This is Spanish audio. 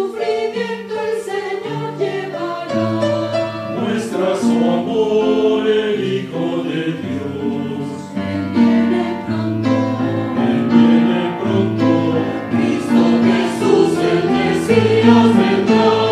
Sufrimiento el Señor llevará. Muestra su amor el Hijo de Dios. Él viene pronto. Él viene pronto. Cristo Jesús el Mesías vendrá.